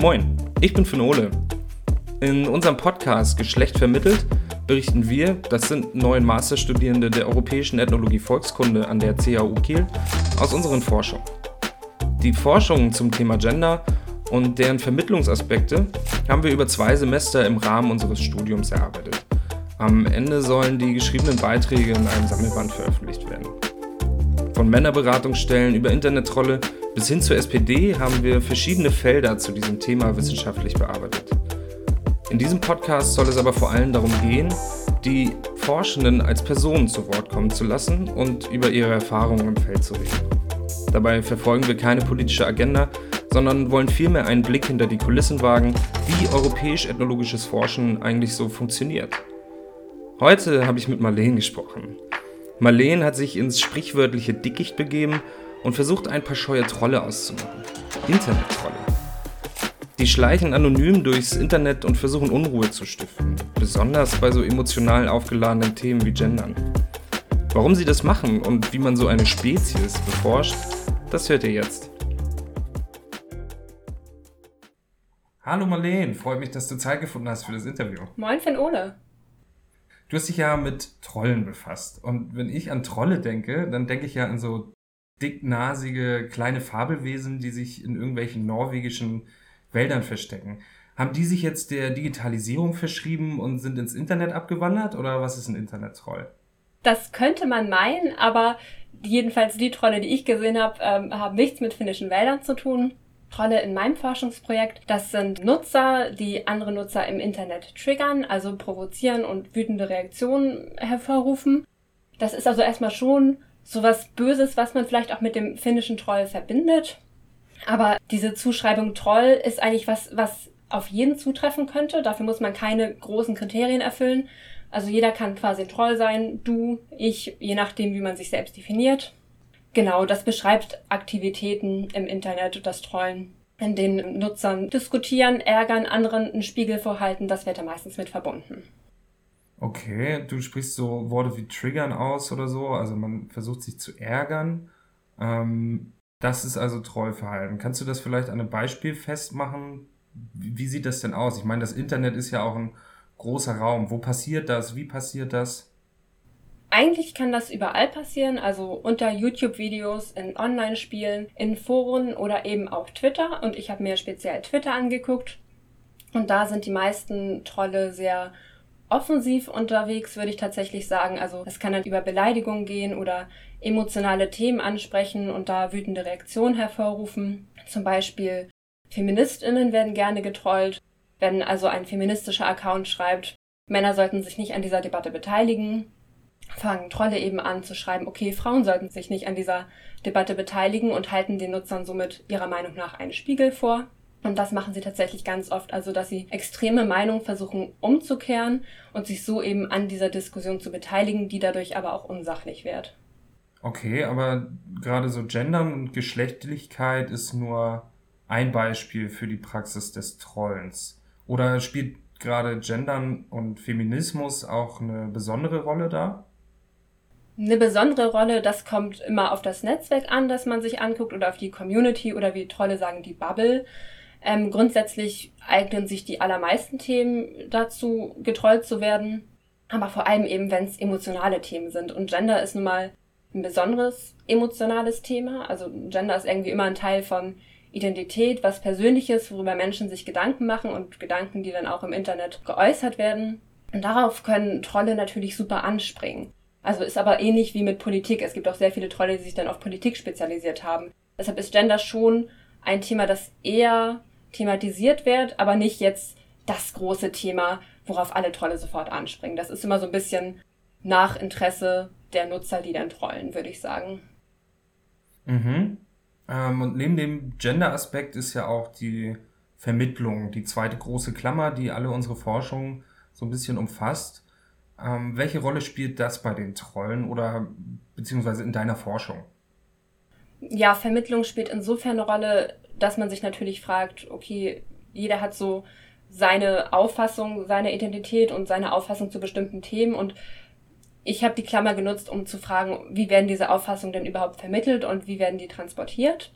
Moin, ich bin Finole. In unserem Podcast Geschlecht vermittelt berichten wir, das sind neun Masterstudierende der Europäischen Ethnologie Volkskunde an der CAU Kiel, aus unseren Forschungen. Die Forschungen zum Thema Gender und deren Vermittlungsaspekte haben wir über zwei Semester im Rahmen unseres Studiums erarbeitet. Am Ende sollen die geschriebenen Beiträge in einem Sammelband veröffentlicht werden. Von Männerberatungsstellen über Internettrolle bis hin zur SPD haben wir verschiedene Felder zu diesem Thema wissenschaftlich bearbeitet. In diesem Podcast soll es aber vor allem darum gehen, die Forschenden als Personen zu Wort kommen zu lassen und über ihre Erfahrungen im Feld zu reden. Dabei verfolgen wir keine politische Agenda, sondern wollen vielmehr einen Blick hinter die Kulissen wagen, wie europäisch-ethnologisches Forschen eigentlich so funktioniert. Heute habe ich mit Marleen gesprochen. Marleen hat sich ins sprichwörtliche Dickicht begeben und versucht ein paar scheue Trolle auszumachen. Internet-Trolle. Die schleichen anonym durchs Internet und versuchen Unruhe zu stiften, besonders bei so emotional aufgeladenen Themen wie Gendern. Warum sie das machen und wie man so eine Spezies beforscht, das hört ihr jetzt. Hallo Marleen, freut mich, dass du Zeit gefunden hast für das Interview. Moin, Finn Ole. Du hast dich ja mit Trollen befasst. Und wenn ich an Trolle denke, dann denke ich ja an so dicknasige kleine Fabelwesen, die sich in irgendwelchen norwegischen Wäldern verstecken. Haben die sich jetzt der Digitalisierung verschrieben und sind ins Internet abgewandert oder was ist ein Internet-Troll? Das könnte man meinen, aber jedenfalls die Trolle, die ich gesehen habe, ähm, haben nichts mit finnischen Wäldern zu tun. Trolle in meinem Forschungsprojekt, das sind Nutzer, die andere Nutzer im Internet triggern, also provozieren und wütende Reaktionen hervorrufen. Das ist also erstmal schon sowas Böses, was man vielleicht auch mit dem finnischen Troll verbindet. Aber diese Zuschreibung Troll ist eigentlich was, was auf jeden zutreffen könnte. Dafür muss man keine großen Kriterien erfüllen. Also jeder kann quasi ein Troll sein, du, ich, je nachdem, wie man sich selbst definiert. Genau, das beschreibt Aktivitäten im Internet, das Trollen, in denen Nutzern diskutieren, ärgern, anderen einen Spiegel vorhalten. Das wird da meistens mit verbunden. Okay, du sprichst so Worte wie triggern aus oder so, also man versucht sich zu ärgern. Ähm, das ist also Trollverhalten. Kannst du das vielleicht an einem Beispiel festmachen? Wie, wie sieht das denn aus? Ich meine, das Internet ist ja auch ein großer Raum. Wo passiert das? Wie passiert das? Eigentlich kann das überall passieren, also unter YouTube-Videos, in Online-Spielen, in Foren oder eben auch Twitter. Und ich habe mir speziell Twitter angeguckt. Und da sind die meisten Trolle sehr offensiv unterwegs, würde ich tatsächlich sagen. Also es kann dann über Beleidigungen gehen oder emotionale Themen ansprechen und da wütende Reaktionen hervorrufen. Zum Beispiel Feministinnen werden gerne getrollt wenn also ein feministischer Account schreibt, Männer sollten sich nicht an dieser Debatte beteiligen, fangen Trolle eben an zu schreiben, okay, Frauen sollten sich nicht an dieser Debatte beteiligen und halten den Nutzern somit ihrer Meinung nach einen Spiegel vor. Und das machen sie tatsächlich ganz oft, also dass sie extreme Meinungen versuchen umzukehren und sich so eben an dieser Diskussion zu beteiligen, die dadurch aber auch unsachlich wird. Okay, aber gerade so Gendern und Geschlechtlichkeit ist nur ein Beispiel für die Praxis des Trollens. Oder spielt gerade Gendern und Feminismus auch eine besondere Rolle da? Eine besondere Rolle, das kommt immer auf das Netzwerk an, das man sich anguckt, oder auf die Community oder wie Trolle sagen, die Bubble. Ähm, grundsätzlich eignen sich die allermeisten Themen dazu, getrollt zu werden. Aber vor allem eben, wenn es emotionale Themen sind. Und Gender ist nun mal ein besonderes emotionales Thema. Also Gender ist irgendwie immer ein Teil von Identität, was Persönliches, worüber Menschen sich Gedanken machen und Gedanken, die dann auch im Internet geäußert werden. Und darauf können Trolle natürlich super anspringen. Also ist aber ähnlich wie mit Politik. Es gibt auch sehr viele Trolle, die sich dann auf Politik spezialisiert haben. Deshalb ist Gender schon ein Thema, das eher thematisiert wird, aber nicht jetzt das große Thema, worauf alle Trolle sofort anspringen. Das ist immer so ein bisschen nach Interesse der Nutzer, die dann trollen, würde ich sagen. Mhm. Ähm, und neben dem Gender-Aspekt ist ja auch die Vermittlung die zweite große Klammer, die alle unsere Forschung so ein bisschen umfasst. Ähm, welche Rolle spielt das bei den Trollen oder beziehungsweise in deiner Forschung? Ja, Vermittlung spielt insofern eine Rolle, dass man sich natürlich fragt, okay, jeder hat so seine Auffassung, seine Identität und seine Auffassung zu bestimmten Themen und ich habe die Klammer genutzt, um zu fragen, wie werden diese Auffassungen denn überhaupt vermittelt und wie werden die transportiert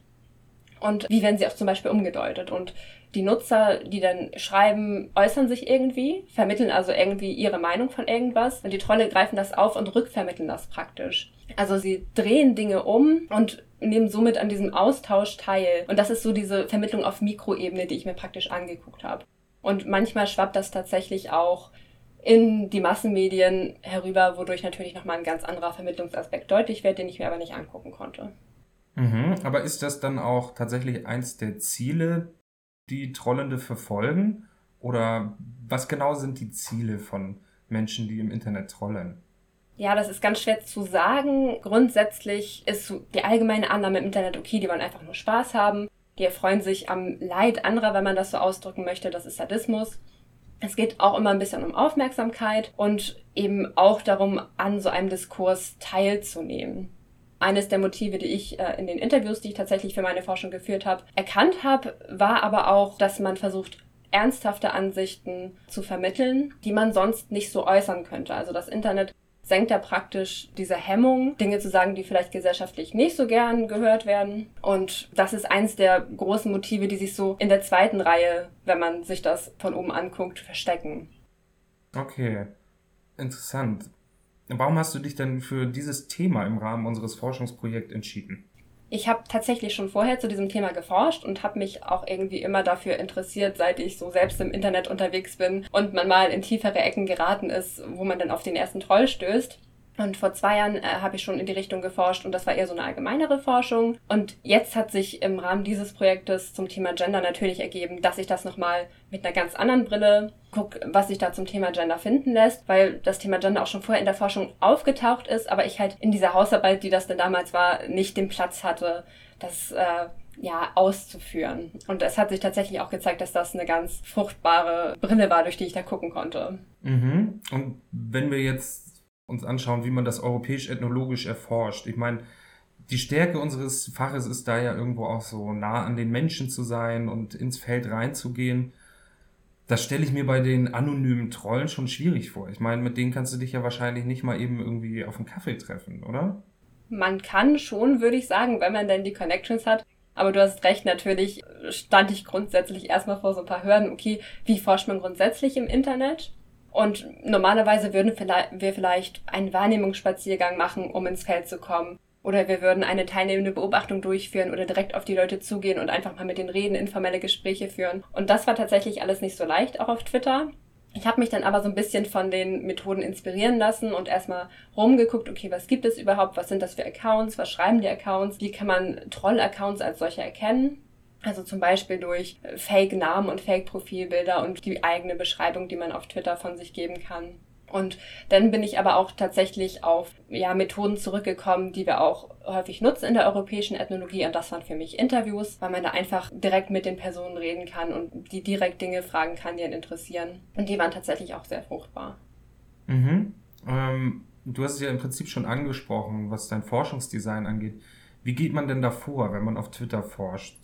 und wie werden sie auch zum Beispiel umgedeutet. Und die Nutzer, die dann schreiben, äußern sich irgendwie, vermitteln also irgendwie ihre Meinung von irgendwas und die Trolle greifen das auf und rückvermitteln das praktisch. Also sie drehen Dinge um und nehmen somit an diesem Austausch teil. Und das ist so diese Vermittlung auf Mikroebene, die ich mir praktisch angeguckt habe. Und manchmal schwappt das tatsächlich auch in die Massenmedien herüber, wodurch natürlich nochmal ein ganz anderer Vermittlungsaspekt deutlich wird, den ich mir aber nicht angucken konnte. Mhm, aber ist das dann auch tatsächlich eins der Ziele, die Trollende verfolgen? Oder was genau sind die Ziele von Menschen, die im Internet trollen? Ja, das ist ganz schwer zu sagen. Grundsätzlich ist die allgemeine Annahme im Internet okay, die wollen einfach nur Spaß haben. Die erfreuen sich am Leid anderer, wenn man das so ausdrücken möchte. Das ist Sadismus. Es geht auch immer ein bisschen um Aufmerksamkeit und eben auch darum, an so einem Diskurs teilzunehmen. Eines der Motive, die ich äh, in den Interviews, die ich tatsächlich für meine Forschung geführt habe, erkannt habe, war aber auch, dass man versucht, ernsthafte Ansichten zu vermitteln, die man sonst nicht so äußern könnte. Also das Internet senkt er praktisch diese Hemmung, Dinge zu sagen, die vielleicht gesellschaftlich nicht so gern gehört werden. Und das ist eins der großen Motive, die sich so in der zweiten Reihe, wenn man sich das von oben anguckt, verstecken. Okay, interessant. Warum hast du dich denn für dieses Thema im Rahmen unseres Forschungsprojekts entschieden? ich habe tatsächlich schon vorher zu diesem Thema geforscht und habe mich auch irgendwie immer dafür interessiert, seit ich so selbst im Internet unterwegs bin und man mal in tiefere Ecken geraten ist, wo man dann auf den ersten Troll stößt. Und vor zwei Jahren äh, habe ich schon in die Richtung geforscht und das war eher so eine allgemeinere Forschung. Und jetzt hat sich im Rahmen dieses Projektes zum Thema Gender natürlich ergeben, dass ich das nochmal mit einer ganz anderen Brille gucke, was sich da zum Thema Gender finden lässt, weil das Thema Gender auch schon vorher in der Forschung aufgetaucht ist, aber ich halt in dieser Hausarbeit, die das denn damals war, nicht den Platz hatte, das äh, ja, auszuführen. Und es hat sich tatsächlich auch gezeigt, dass das eine ganz fruchtbare Brille war, durch die ich da gucken konnte. Mhm. Und wenn wir jetzt uns anschauen, wie man das europäisch-ethnologisch erforscht. Ich meine, die Stärke unseres Faches ist da ja irgendwo auch so nah an den Menschen zu sein und ins Feld reinzugehen. Das stelle ich mir bei den anonymen Trollen schon schwierig vor. Ich meine, mit denen kannst du dich ja wahrscheinlich nicht mal eben irgendwie auf einen Kaffee treffen, oder? Man kann schon, würde ich sagen, wenn man denn die Connections hat. Aber du hast recht, natürlich stand ich grundsätzlich erstmal vor so ein paar Hürden. Okay, wie forscht man grundsätzlich im Internet? Und normalerweise würden wir vielleicht einen Wahrnehmungsspaziergang machen, um ins Feld zu kommen. Oder wir würden eine teilnehmende Beobachtung durchführen oder direkt auf die Leute zugehen und einfach mal mit denen reden, informelle Gespräche führen. Und das war tatsächlich alles nicht so leicht, auch auf Twitter. Ich habe mich dann aber so ein bisschen von den Methoden inspirieren lassen und erstmal rumgeguckt, okay, was gibt es überhaupt, was sind das für Accounts, was schreiben die Accounts, wie kann man Troll-Accounts als solche erkennen also zum Beispiel durch Fake-Namen und Fake-Profilbilder und die eigene Beschreibung, die man auf Twitter von sich geben kann. Und dann bin ich aber auch tatsächlich auf ja, Methoden zurückgekommen, die wir auch häufig nutzen in der europäischen Ethnologie. Und das waren für mich Interviews, weil man da einfach direkt mit den Personen reden kann und die direkt Dinge fragen kann, die einen interessieren. Und die waren tatsächlich auch sehr fruchtbar. Mhm. Ähm, du hast es ja im Prinzip schon angesprochen, was dein Forschungsdesign angeht. Wie geht man denn davor, wenn man auf Twitter forscht?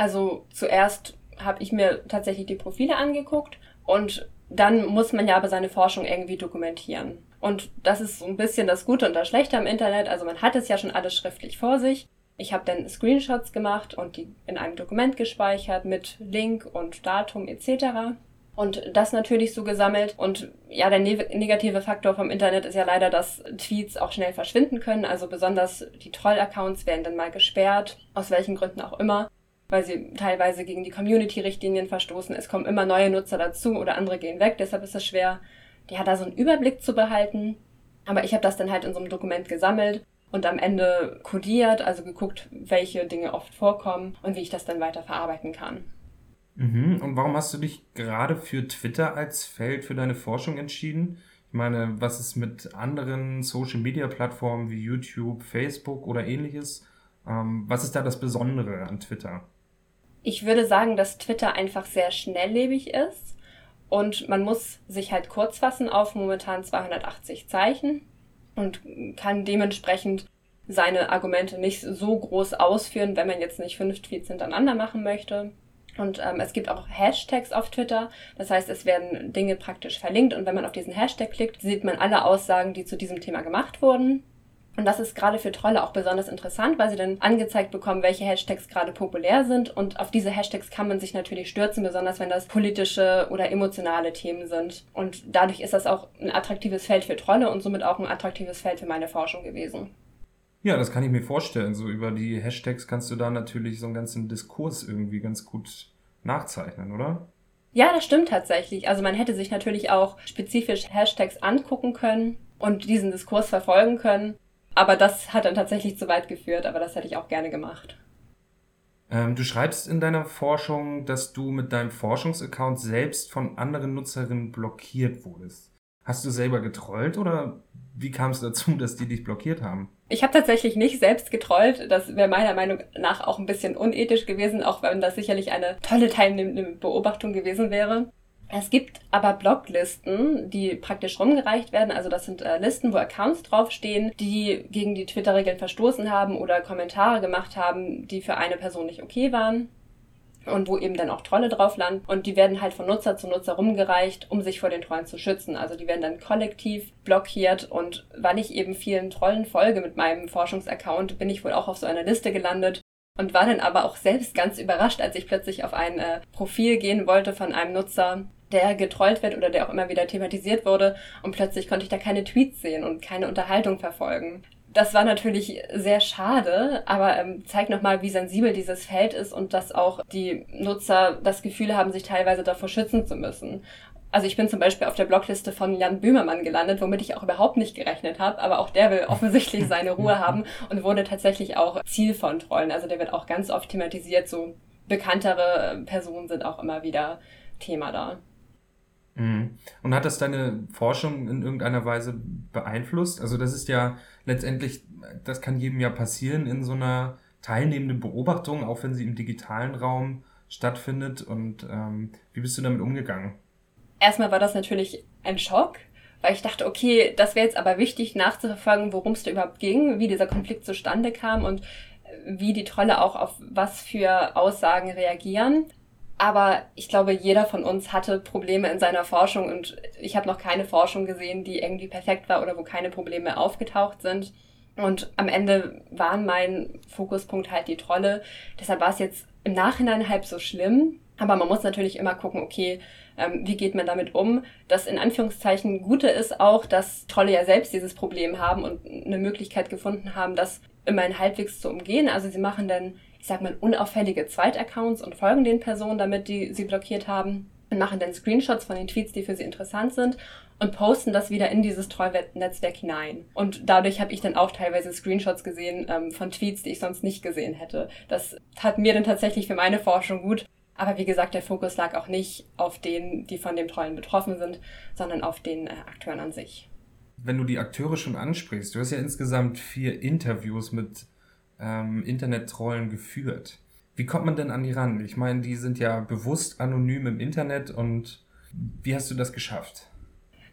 Also zuerst habe ich mir tatsächlich die Profile angeguckt und dann muss man ja aber seine Forschung irgendwie dokumentieren. Und das ist so ein bisschen das Gute und das Schlechte am Internet. Also man hat es ja schon alles schriftlich vor sich. Ich habe dann Screenshots gemacht und die in einem Dokument gespeichert mit Link und Datum etc. Und das natürlich so gesammelt. Und ja, der ne negative Faktor vom Internet ist ja leider, dass Tweets auch schnell verschwinden können. Also besonders die Troll-Accounts werden dann mal gesperrt, aus welchen Gründen auch immer weil sie teilweise gegen die Community-Richtlinien verstoßen. Es kommen immer neue Nutzer dazu oder andere gehen weg. Deshalb ist es schwer, ja, da so einen Überblick zu behalten. Aber ich habe das dann halt in so einem Dokument gesammelt und am Ende codiert, also geguckt, welche Dinge oft vorkommen und wie ich das dann weiter verarbeiten kann. Mhm. Und warum hast du dich gerade für Twitter als Feld für deine Forschung entschieden? Ich meine, was ist mit anderen Social-Media-Plattformen wie YouTube, Facebook oder ähnliches? Ähm, was ist da das Besondere an Twitter? Ich würde sagen, dass Twitter einfach sehr schnelllebig ist und man muss sich halt kurz fassen auf momentan 280 Zeichen und kann dementsprechend seine Argumente nicht so groß ausführen, wenn man jetzt nicht fünf Tweets hintereinander machen möchte. Und ähm, es gibt auch Hashtags auf Twitter. Das heißt, es werden Dinge praktisch verlinkt und wenn man auf diesen Hashtag klickt, sieht man alle Aussagen, die zu diesem Thema gemacht wurden. Und das ist gerade für Trolle auch besonders interessant, weil sie dann angezeigt bekommen, welche Hashtags gerade populär sind. Und auf diese Hashtags kann man sich natürlich stürzen, besonders wenn das politische oder emotionale Themen sind. Und dadurch ist das auch ein attraktives Feld für Trolle und somit auch ein attraktives Feld für meine Forschung gewesen. Ja, das kann ich mir vorstellen. So über die Hashtags kannst du da natürlich so einen ganzen Diskurs irgendwie ganz gut nachzeichnen, oder? Ja, das stimmt tatsächlich. Also man hätte sich natürlich auch spezifisch Hashtags angucken können und diesen Diskurs verfolgen können. Aber das hat dann tatsächlich zu weit geführt, aber das hätte ich auch gerne gemacht. Ähm, du schreibst in deiner Forschung, dass du mit deinem Forschungsaccount selbst von anderen Nutzerinnen blockiert wurdest. Hast du selber getrollt oder wie kam es dazu, dass die dich blockiert haben? Ich habe tatsächlich nicht selbst getrollt. Das wäre meiner Meinung nach auch ein bisschen unethisch gewesen, auch wenn das sicherlich eine tolle teilnehmende Beobachtung gewesen wäre. Es gibt aber Bloglisten, die praktisch rumgereicht werden. Also das sind äh, Listen, wo Accounts draufstehen, die gegen die Twitter-Regeln verstoßen haben oder Kommentare gemacht haben, die für eine Person nicht okay waren. Und wo eben dann auch Trolle drauf landen. Und die werden halt von Nutzer zu Nutzer rumgereicht, um sich vor den Trollen zu schützen. Also die werden dann kollektiv blockiert. Und weil ich eben vielen Trollen folge mit meinem Forschungsaccount, bin ich wohl auch auf so einer Liste gelandet und war dann aber auch selbst ganz überrascht, als ich plötzlich auf ein äh, Profil gehen wollte von einem Nutzer, der getrollt wird oder der auch immer wieder thematisiert wurde und plötzlich konnte ich da keine Tweets sehen und keine Unterhaltung verfolgen. Das war natürlich sehr schade, aber ähm, zeigt nochmal, wie sensibel dieses Feld ist und dass auch die Nutzer das Gefühl haben, sich teilweise davor schützen zu müssen. Also ich bin zum Beispiel auf der Blogliste von Jan Böhmermann gelandet, womit ich auch überhaupt nicht gerechnet habe, aber auch der will offensichtlich seine Ruhe haben und wurde tatsächlich auch Ziel von Trollen. Also der wird auch ganz oft thematisiert, so bekanntere Personen sind auch immer wieder Thema da. Mhm. Und hat das deine Forschung in irgendeiner Weise beeinflusst? Also das ist ja letztendlich, das kann jedem ja passieren in so einer teilnehmenden Beobachtung, auch wenn sie im digitalen Raum stattfindet. Und ähm, wie bist du damit umgegangen? Erstmal war das natürlich ein Schock, weil ich dachte, okay, das wäre jetzt aber wichtig nachzuverfolgen, worum es da überhaupt ging, wie dieser Konflikt zustande kam und wie die Trolle auch auf was für Aussagen reagieren. Aber ich glaube, jeder von uns hatte Probleme in seiner Forschung und ich habe noch keine Forschung gesehen, die irgendwie perfekt war oder wo keine Probleme aufgetaucht sind. Und am Ende waren mein Fokuspunkt halt die Trolle. Deshalb war es jetzt im Nachhinein halb so schlimm. Aber man muss natürlich immer gucken, okay, ähm, wie geht man damit um? Das in Anführungszeichen Gute ist auch, dass Trolle ja selbst dieses Problem haben und eine Möglichkeit gefunden haben, das immerhin halbwegs zu umgehen. Also sie machen dann ich sag mal, unauffällige Zweitaccounts und folgen den Personen, damit die sie blockiert haben und machen dann Screenshots von den Tweets, die für sie interessant sind und posten das wieder in dieses Trollnetzwerk hinein. Und dadurch habe ich dann auch teilweise Screenshots gesehen ähm, von Tweets, die ich sonst nicht gesehen hätte. Das tat mir dann tatsächlich für meine Forschung gut. Aber wie gesagt, der Fokus lag auch nicht auf denen, die von dem Trollen betroffen sind, sondern auf den äh, Akteuren an sich. Wenn du die Akteure schon ansprichst, du hast ja insgesamt vier Interviews mit ähm, Internet-Trollen geführt. Wie kommt man denn an die ran? Ich meine, die sind ja bewusst anonym im Internet und wie hast du das geschafft?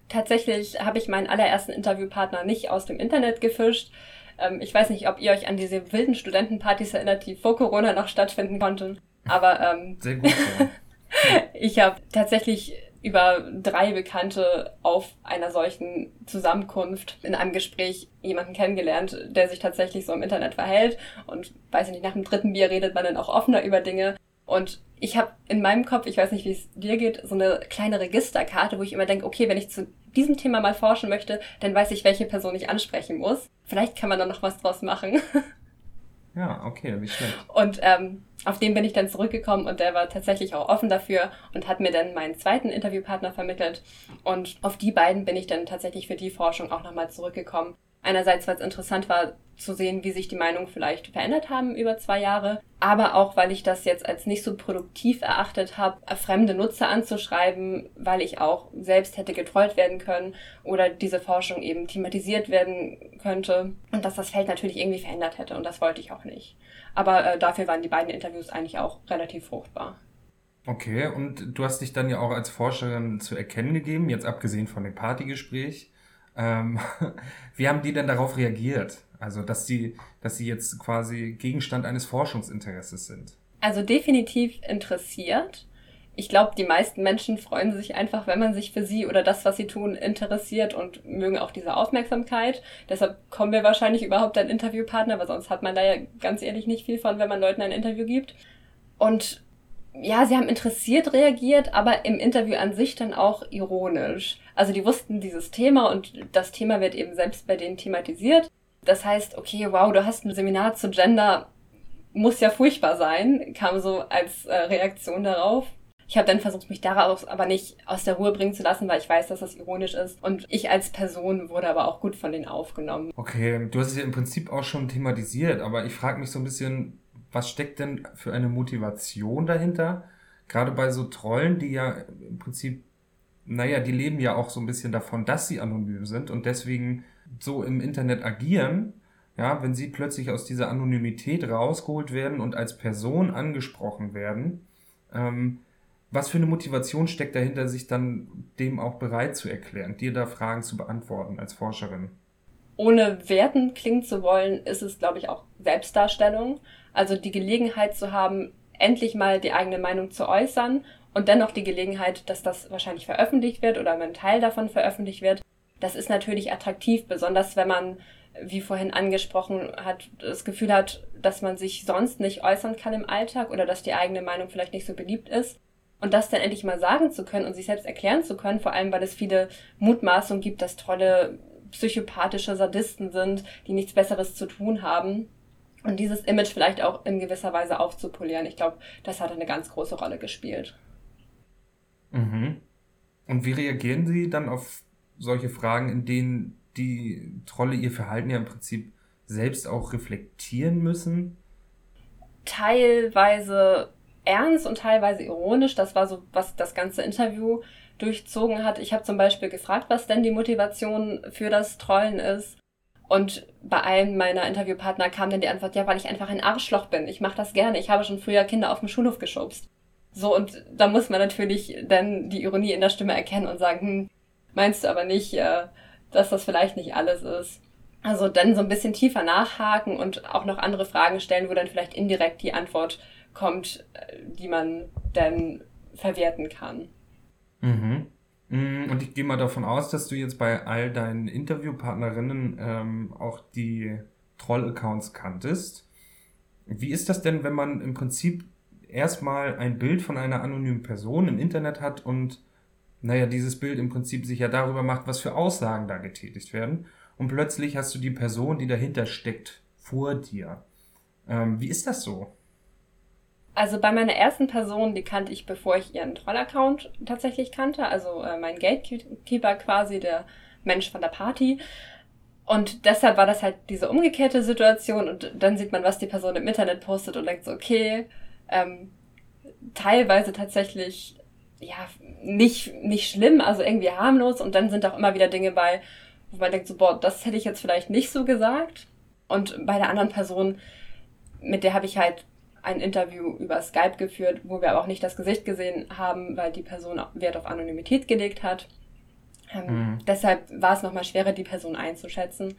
Tatsächlich habe ich meinen allerersten Interviewpartner nicht aus dem Internet gefischt. Ähm, ich weiß nicht, ob ihr euch an diese wilden Studentenpartys erinnert, die vor Corona noch stattfinden konnten. Aber ähm, sehr gut. So. ich habe tatsächlich über drei Bekannte auf einer solchen Zusammenkunft in einem Gespräch jemanden kennengelernt, der sich tatsächlich so im Internet verhält. Und weiß ich nicht, nach dem dritten Bier redet man dann auch offener über Dinge. Und ich habe in meinem Kopf, ich weiß nicht, wie es dir geht, so eine kleine Registerkarte, wo ich immer denke, okay, wenn ich zu diesem Thema mal forschen möchte, dann weiß ich, welche Person ich ansprechen muss. Vielleicht kann man da noch was draus machen. Ja, okay, nicht schlecht. Und ähm, auf den bin ich dann zurückgekommen und der war tatsächlich auch offen dafür und hat mir dann meinen zweiten Interviewpartner vermittelt. Und auf die beiden bin ich dann tatsächlich für die Forschung auch nochmal zurückgekommen. Einerseits, weil es interessant war zu sehen, wie sich die Meinungen vielleicht verändert haben über zwei Jahre, aber auch, weil ich das jetzt als nicht so produktiv erachtet habe, fremde Nutzer anzuschreiben, weil ich auch selbst hätte getrollt werden können oder diese Forschung eben thematisiert werden könnte und dass das Feld natürlich irgendwie verändert hätte und das wollte ich auch nicht. Aber äh, dafür waren die beiden Interviews eigentlich auch relativ fruchtbar. Okay, und du hast dich dann ja auch als Forscherin zu erkennen gegeben, jetzt abgesehen von dem Partygespräch. Ähm, wie haben die denn darauf reagiert? Also, dass sie, dass sie jetzt quasi Gegenstand eines Forschungsinteresses sind? Also definitiv interessiert. Ich glaube, die meisten Menschen freuen sich einfach, wenn man sich für sie oder das, was sie tun, interessiert und mögen auch diese Aufmerksamkeit. Deshalb kommen wir wahrscheinlich überhaupt ein Interviewpartner, weil sonst hat man da ja ganz ehrlich nicht viel von, wenn man Leuten ein Interview gibt. Und ja, sie haben interessiert reagiert, aber im Interview an sich dann auch ironisch. Also die wussten dieses Thema und das Thema wird eben selbst bei denen thematisiert. Das heißt, okay, wow, du hast ein Seminar zu Gender, muss ja furchtbar sein, kam so als äh, Reaktion darauf. Ich habe dann versucht, mich daraus aber nicht aus der Ruhe bringen zu lassen, weil ich weiß, dass das ironisch ist. Und ich als Person wurde aber auch gut von denen aufgenommen. Okay, du hast es ja im Prinzip auch schon thematisiert, aber ich frage mich so ein bisschen, was steckt denn für eine Motivation dahinter? Gerade bei so Trollen, die ja im Prinzip, naja, die leben ja auch so ein bisschen davon, dass sie anonym sind und deswegen so im Internet agieren. Ja, wenn sie plötzlich aus dieser Anonymität rausgeholt werden und als Person angesprochen werden, ähm, was für eine Motivation steckt dahinter, sich dann dem auch bereit zu erklären, dir da Fragen zu beantworten als Forscherin? Ohne werten klingen zu wollen, ist es, glaube ich, auch Selbstdarstellung. Also die Gelegenheit zu haben, endlich mal die eigene Meinung zu äußern und dennoch die Gelegenheit, dass das wahrscheinlich veröffentlicht wird oder ein Teil davon veröffentlicht wird. Das ist natürlich attraktiv, besonders wenn man, wie vorhin angesprochen hat, das Gefühl hat, dass man sich sonst nicht äußern kann im Alltag oder dass die eigene Meinung vielleicht nicht so beliebt ist. Und das dann endlich mal sagen zu können und sich selbst erklären zu können, vor allem weil es viele Mutmaßungen gibt, dass Trolle psychopathische Sadisten sind, die nichts Besseres zu tun haben und dieses Image vielleicht auch in gewisser Weise aufzupolieren. Ich glaube, das hat eine ganz große Rolle gespielt. Mhm. Und wie reagieren Sie dann auf solche Fragen, in denen die Trolle ihr Verhalten ja im Prinzip selbst auch reflektieren müssen? Teilweise ernst und teilweise ironisch. Das war so, was das ganze Interview durchzogen hat. Ich habe zum Beispiel gefragt, was denn die Motivation für das Trollen ist. Und bei einem meiner Interviewpartner kam dann die Antwort, ja, weil ich einfach ein Arschloch bin. Ich mache das gerne. Ich habe schon früher Kinder auf dem Schulhof geschubst. So, und da muss man natürlich dann die Ironie in der Stimme erkennen und sagen, hm, meinst du aber nicht, äh, dass das vielleicht nicht alles ist. Also dann so ein bisschen tiefer nachhaken und auch noch andere Fragen stellen, wo dann vielleicht indirekt die Antwort kommt, äh, die man dann verwerten kann. Mhm. Mm, und ich gehe mal davon aus, dass du jetzt bei all deinen Interviewpartnerinnen ähm, auch die Troll-Accounts kanntest. Wie ist das denn, wenn man im Prinzip erstmal ein Bild von einer anonymen Person im Internet hat und naja, dieses Bild im Prinzip sich ja darüber macht, was für Aussagen da getätigt werden. Und plötzlich hast du die Person, die dahinter steckt, vor dir. Ähm, wie ist das so? Also bei meiner ersten Person, die kannte ich, bevor ich ihren Troll-Account tatsächlich kannte. Also äh, mein Gatekeeper quasi, der Mensch von der Party. Und deshalb war das halt diese umgekehrte Situation und dann sieht man, was die Person im Internet postet und denkt so, okay, ähm, teilweise tatsächlich, ja, nicht, nicht schlimm, also irgendwie harmlos und dann sind auch immer wieder Dinge bei, wo man denkt so, boah, das hätte ich jetzt vielleicht nicht so gesagt. Und bei der anderen Person, mit der habe ich halt ein Interview über Skype geführt, wo wir aber auch nicht das Gesicht gesehen haben, weil die Person Wert auf Anonymität gelegt hat. Ähm, mhm. Deshalb war es nochmal schwerer, die Person einzuschätzen.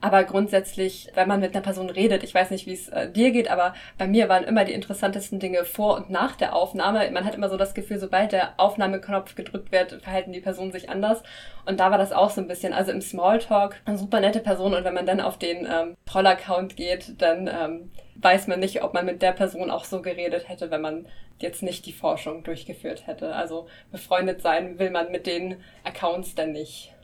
Aber grundsätzlich, wenn man mit einer Person redet, ich weiß nicht, wie es äh, dir geht, aber bei mir waren immer die interessantesten Dinge vor und nach der Aufnahme. Man hat immer so das Gefühl, sobald der Aufnahmeknopf gedrückt wird, verhalten die Personen sich anders. Und da war das auch so ein bisschen. Also im Smalltalk, eine super nette Person. Und wenn man dann auf den ähm, Troll-Account geht, dann ähm, weiß man nicht, ob man mit der Person auch so geredet hätte, wenn man jetzt nicht die Forschung durchgeführt hätte. Also befreundet sein will man mit den Accounts dann nicht.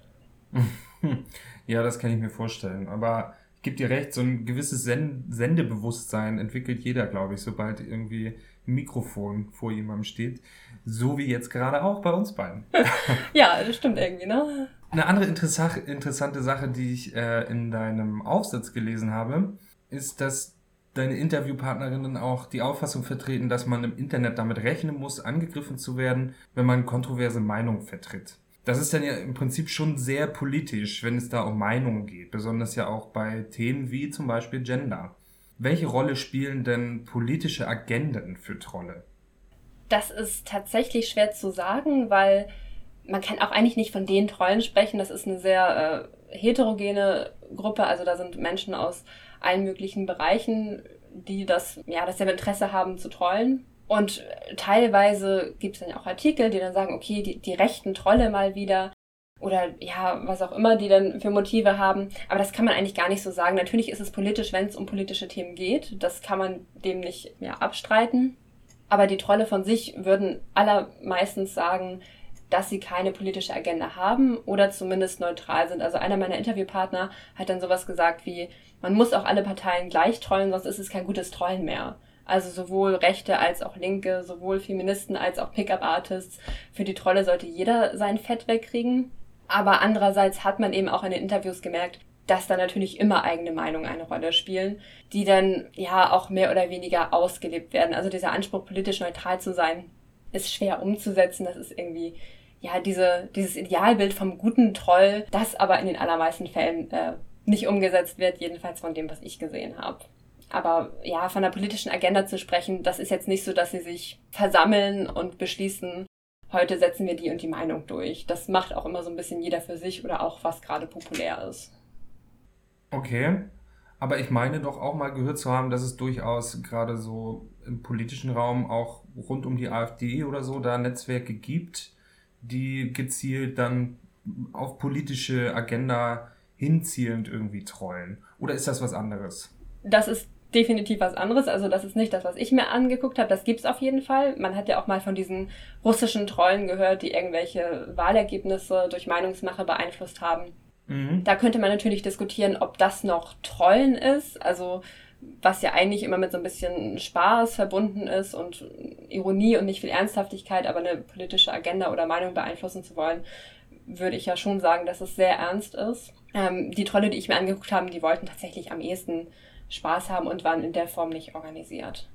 Ja, das kann ich mir vorstellen. Aber ich gebe dir recht, so ein gewisses Sendebewusstsein entwickelt jeder, glaube ich, sobald irgendwie ein Mikrofon vor jemandem steht. So wie jetzt gerade auch bei uns beiden. ja, das stimmt irgendwie, ne? Eine andere interessante Sache, die ich äh, in deinem Aufsatz gelesen habe, ist, dass deine Interviewpartnerinnen auch die Auffassung vertreten, dass man im Internet damit rechnen muss, angegriffen zu werden, wenn man kontroverse Meinungen vertritt. Das ist dann ja im Prinzip schon sehr politisch, wenn es da um Meinungen geht, besonders ja auch bei Themen wie zum Beispiel Gender. Welche Rolle spielen denn politische Agenden für Trolle? Das ist tatsächlich schwer zu sagen, weil man kann auch eigentlich nicht von den Trollen sprechen. Das ist eine sehr äh, heterogene Gruppe. Also da sind Menschen aus allen möglichen Bereichen, die das, ja, das Interesse haben zu trollen. Und teilweise gibt es dann auch Artikel, die dann sagen, okay, die, die rechten Trolle mal wieder oder ja, was auch immer die dann für Motive haben. Aber das kann man eigentlich gar nicht so sagen. Natürlich ist es politisch, wenn es um politische Themen geht. Das kann man dem nicht mehr abstreiten. Aber die Trolle von sich würden allermeistens sagen, dass sie keine politische Agenda haben oder zumindest neutral sind. Also einer meiner Interviewpartner hat dann sowas gesagt wie, man muss auch alle Parteien gleich trollen, sonst ist es kein gutes Trollen mehr. Also sowohl Rechte als auch Linke, sowohl Feministen als auch Pickup-Artists. Für die Trolle sollte jeder sein Fett wegkriegen. Aber andererseits hat man eben auch in den Interviews gemerkt, dass da natürlich immer eigene Meinungen eine Rolle spielen, die dann ja auch mehr oder weniger ausgelebt werden. Also dieser Anspruch, politisch neutral zu sein, ist schwer umzusetzen. Das ist irgendwie, ja, diese, dieses Idealbild vom guten Troll, das aber in den allermeisten Fällen äh, nicht umgesetzt wird, jedenfalls von dem, was ich gesehen habe. Aber ja, von der politischen Agenda zu sprechen, das ist jetzt nicht so, dass sie sich versammeln und beschließen, heute setzen wir die und die Meinung durch. Das macht auch immer so ein bisschen jeder für sich oder auch was gerade populär ist. Okay, aber ich meine doch auch mal gehört zu haben, dass es durchaus gerade so im politischen Raum auch rund um die AfD oder so da Netzwerke gibt, die gezielt dann auf politische Agenda hinzielend irgendwie trollen. Oder ist das was anderes? Das ist definitiv was anderes. Also das ist nicht das, was ich mir angeguckt habe. Das gibt's auf jeden Fall. Man hat ja auch mal von diesen russischen Trollen gehört, die irgendwelche Wahlergebnisse durch Meinungsmache beeinflusst haben. Mhm. Da könnte man natürlich diskutieren, ob das noch Trollen ist. Also was ja eigentlich immer mit so ein bisschen Spaß verbunden ist und Ironie und nicht viel Ernsthaftigkeit, aber eine politische Agenda oder Meinung beeinflussen zu wollen, würde ich ja schon sagen, dass es sehr ernst ist. Ähm, die Trolle, die ich mir angeguckt habe, die wollten tatsächlich am ehesten Spaß haben und waren in der Form nicht organisiert.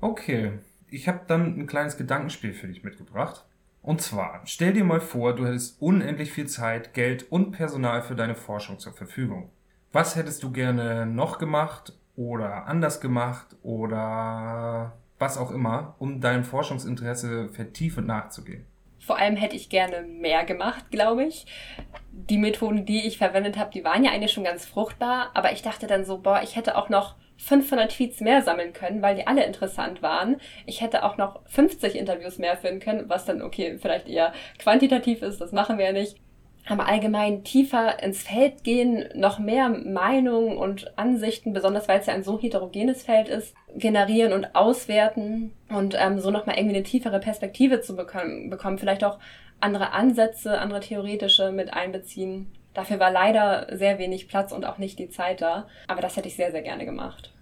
Okay, ich habe dann ein kleines Gedankenspiel für dich mitgebracht. Und zwar, stell dir mal vor, du hättest unendlich viel Zeit, Geld und Personal für deine Forschung zur Verfügung. Was hättest du gerne noch gemacht oder anders gemacht oder was auch immer, um deinem Forschungsinteresse vertiefend nachzugehen? Vor allem hätte ich gerne mehr gemacht, glaube ich. Die Methoden, die ich verwendet habe, die waren ja eigentlich schon ganz fruchtbar, aber ich dachte dann so, boah, ich hätte auch noch 500 Tweets mehr sammeln können, weil die alle interessant waren. Ich hätte auch noch 50 Interviews mehr führen können, was dann okay, vielleicht eher quantitativ ist, das machen wir ja nicht aber allgemein tiefer ins Feld gehen, noch mehr Meinungen und Ansichten, besonders weil es ja ein so heterogenes Feld ist, generieren und auswerten und ähm, so nochmal irgendwie eine tiefere Perspektive zu bekommen, bekommen, vielleicht auch andere Ansätze, andere theoretische mit einbeziehen. Dafür war leider sehr wenig Platz und auch nicht die Zeit da, aber das hätte ich sehr, sehr gerne gemacht.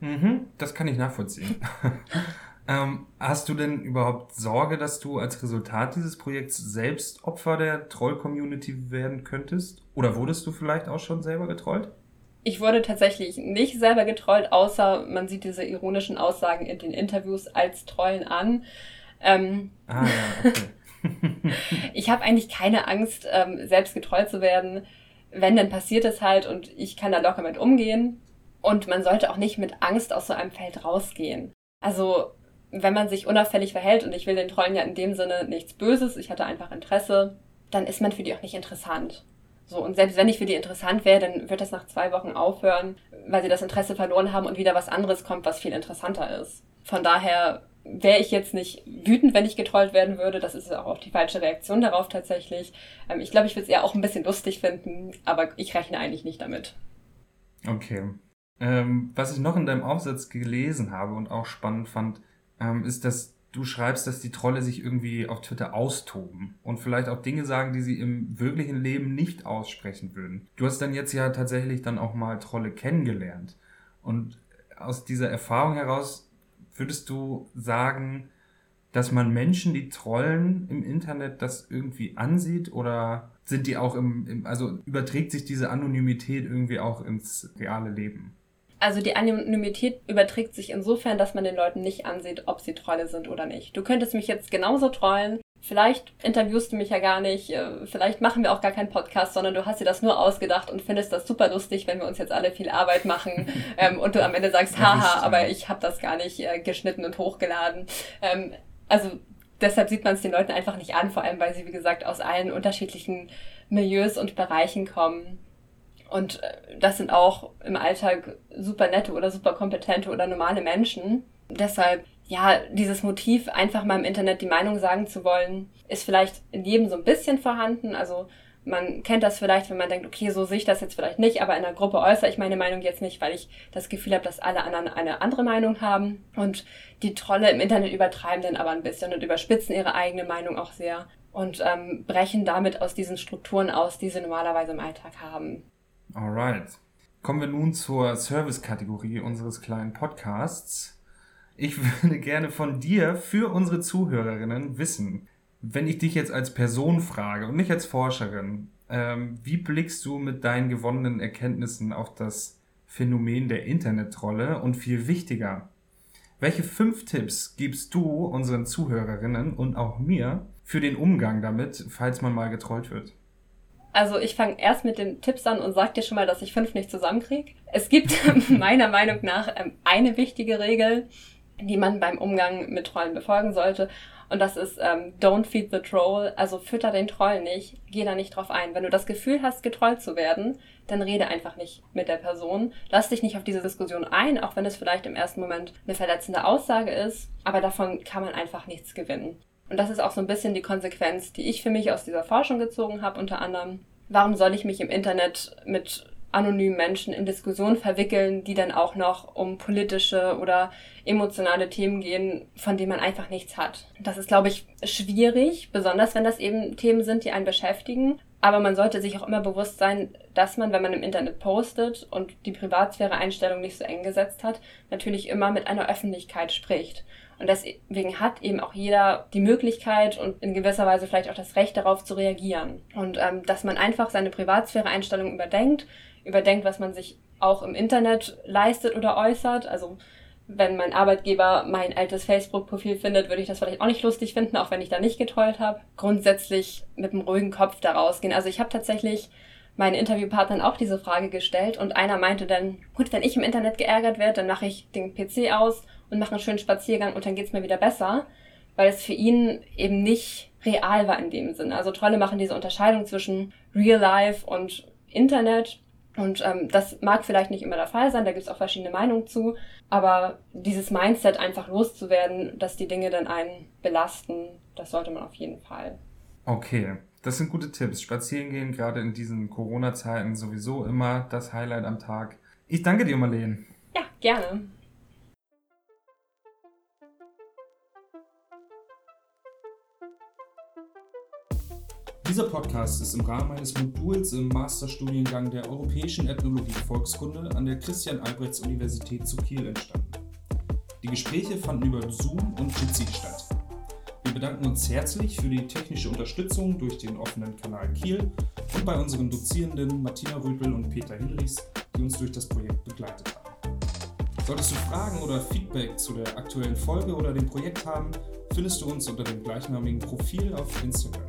Mhm, das kann ich nachvollziehen. Ähm, hast du denn überhaupt Sorge, dass du als Resultat dieses Projekts selbst Opfer der Troll-Community werden könntest? Oder wurdest du vielleicht auch schon selber getrollt? Ich wurde tatsächlich nicht selber getrollt, außer man sieht diese ironischen Aussagen in den Interviews als Trollen an. Ähm, ah ja, okay. ich habe eigentlich keine Angst, ähm, selbst getrollt zu werden. Wenn, dann passiert es halt und ich kann da locker mit umgehen. Und man sollte auch nicht mit Angst aus so einem Feld rausgehen. Also wenn man sich unauffällig verhält, und ich will den Trollen ja in dem Sinne nichts Böses, ich hatte einfach Interesse, dann ist man für die auch nicht interessant. So, und selbst wenn ich für die interessant wäre, dann wird das nach zwei Wochen aufhören, weil sie das Interesse verloren haben und wieder was anderes kommt, was viel interessanter ist. Von daher wäre ich jetzt nicht wütend, wenn ich getrollt werden würde. Das ist auch die falsche Reaktion darauf tatsächlich. Ähm, ich glaube, ich würde es eher auch ein bisschen lustig finden, aber ich rechne eigentlich nicht damit. Okay. Ähm, was ich noch in deinem Aufsatz gelesen habe und auch spannend fand, ähm, ist, dass du schreibst, dass die Trolle sich irgendwie auf Twitter austoben und vielleicht auch Dinge sagen, die sie im wirklichen Leben nicht aussprechen würden. Du hast dann jetzt ja tatsächlich dann auch mal Trolle kennengelernt. Und aus dieser Erfahrung heraus würdest du sagen, dass man Menschen, die trollen im Internet, das irgendwie ansieht oder sind die auch im, im also überträgt sich diese Anonymität irgendwie auch ins reale Leben? Also die Anonymität überträgt sich insofern, dass man den Leuten nicht ansieht, ob sie Trolle sind oder nicht. Du könntest mich jetzt genauso trollen. Vielleicht interviewst du mich ja gar nicht, äh, vielleicht machen wir auch gar keinen Podcast, sondern du hast dir das nur ausgedacht und findest das super lustig, wenn wir uns jetzt alle viel Arbeit machen ähm, und du am Ende sagst, haha, aber ich habe das gar nicht äh, geschnitten und hochgeladen. Ähm, also deshalb sieht man es den Leuten einfach nicht an, vor allem weil sie, wie gesagt, aus allen unterschiedlichen Milieus und Bereichen kommen. Und äh, das sind auch im Alltag super nette oder super kompetente oder normale Menschen. Deshalb, ja, dieses Motiv, einfach mal im Internet die Meinung sagen zu wollen, ist vielleicht in jedem so ein bisschen vorhanden. Also man kennt das vielleicht, wenn man denkt, okay, so sehe ich das jetzt vielleicht nicht, aber in einer Gruppe äußere ich meine Meinung jetzt nicht, weil ich das Gefühl habe, dass alle anderen eine andere Meinung haben. Und die Trolle im Internet übertreiben dann aber ein bisschen und überspitzen ihre eigene Meinung auch sehr und ähm, brechen damit aus diesen Strukturen aus, die sie normalerweise im Alltag haben. Alright. Kommen wir nun zur Service-Kategorie unseres kleinen Podcasts. Ich würde gerne von dir für unsere Zuhörerinnen wissen, wenn ich dich jetzt als Person frage und nicht als Forscherin, ähm, wie blickst du mit deinen gewonnenen Erkenntnissen auf das Phänomen der Internetrolle und viel wichtiger, welche fünf Tipps gibst du unseren Zuhörerinnen und auch mir für den Umgang damit, falls man mal getrollt wird? Also ich fange erst mit den Tipps an und sag dir schon mal, dass ich fünf nicht zusammenkriege. Es gibt meiner Meinung nach ähm, eine wichtige Regel, die man beim Umgang mit Trollen befolgen sollte. Und das ist ähm, Don't feed the troll, also fütter den Troll nicht, geh da nicht drauf ein. Wenn du das Gefühl hast, getrollt zu werden, dann rede einfach nicht mit der Person. Lass dich nicht auf diese Diskussion ein, auch wenn es vielleicht im ersten Moment eine verletzende Aussage ist, aber davon kann man einfach nichts gewinnen. Und das ist auch so ein bisschen die Konsequenz, die ich für mich aus dieser Forschung gezogen habe, unter anderem. Warum soll ich mich im Internet mit anonymen Menschen in Diskussionen verwickeln, die dann auch noch um politische oder emotionale Themen gehen, von denen man einfach nichts hat. Das ist, glaube ich, schwierig, besonders wenn das eben Themen sind, die einen beschäftigen. Aber man sollte sich auch immer bewusst sein, dass man, wenn man im Internet postet und die Privatsphäre-Einstellung nicht so eng gesetzt hat, natürlich immer mit einer Öffentlichkeit spricht. Und deswegen hat eben auch jeder die Möglichkeit und in gewisser Weise vielleicht auch das Recht darauf zu reagieren. Und ähm, dass man einfach seine Privatsphäre-Einstellung überdenkt, überdenkt, was man sich auch im Internet leistet oder äußert. Also wenn mein Arbeitgeber mein altes Facebook-Profil findet, würde ich das vielleicht auch nicht lustig finden, auch wenn ich da nicht getrollt habe. Grundsätzlich mit einem ruhigen Kopf da rausgehen. Also ich habe tatsächlich meinen Interviewpartnern auch diese Frage gestellt und einer meinte dann, gut, wenn ich im Internet geärgert werde, dann mache ich den PC aus und mache einen schönen Spaziergang und dann geht's mir wieder besser, weil es für ihn eben nicht real war in dem Sinne. Also Trolle machen diese Unterscheidung zwischen Real Life und Internet und ähm, das mag vielleicht nicht immer der Fall sein, da gibt es auch verschiedene Meinungen zu, aber dieses Mindset einfach loszuwerden, dass die Dinge dann einen belasten, das sollte man auf jeden Fall. Okay, das sind gute Tipps. Spazieren gehen, gerade in diesen Corona-Zeiten, sowieso immer das Highlight am Tag. Ich danke dir, Marlene. Ja, gerne. Dieser Podcast ist im Rahmen eines Moduls im Masterstudiengang der Europäischen Ethnologie Volkskunde an der Christian-Albrechts-Universität zu Kiel entstanden. Die Gespräche fanden über Zoom und Jitsi statt. Wir bedanken uns herzlich für die technische Unterstützung durch den offenen Kanal Kiel und bei unseren Dozierenden Martina Röpel und Peter Hinrichs, die uns durch das Projekt begleitet haben. Solltest du Fragen oder Feedback zu der aktuellen Folge oder dem Projekt haben, findest du uns unter dem gleichnamigen Profil auf Instagram.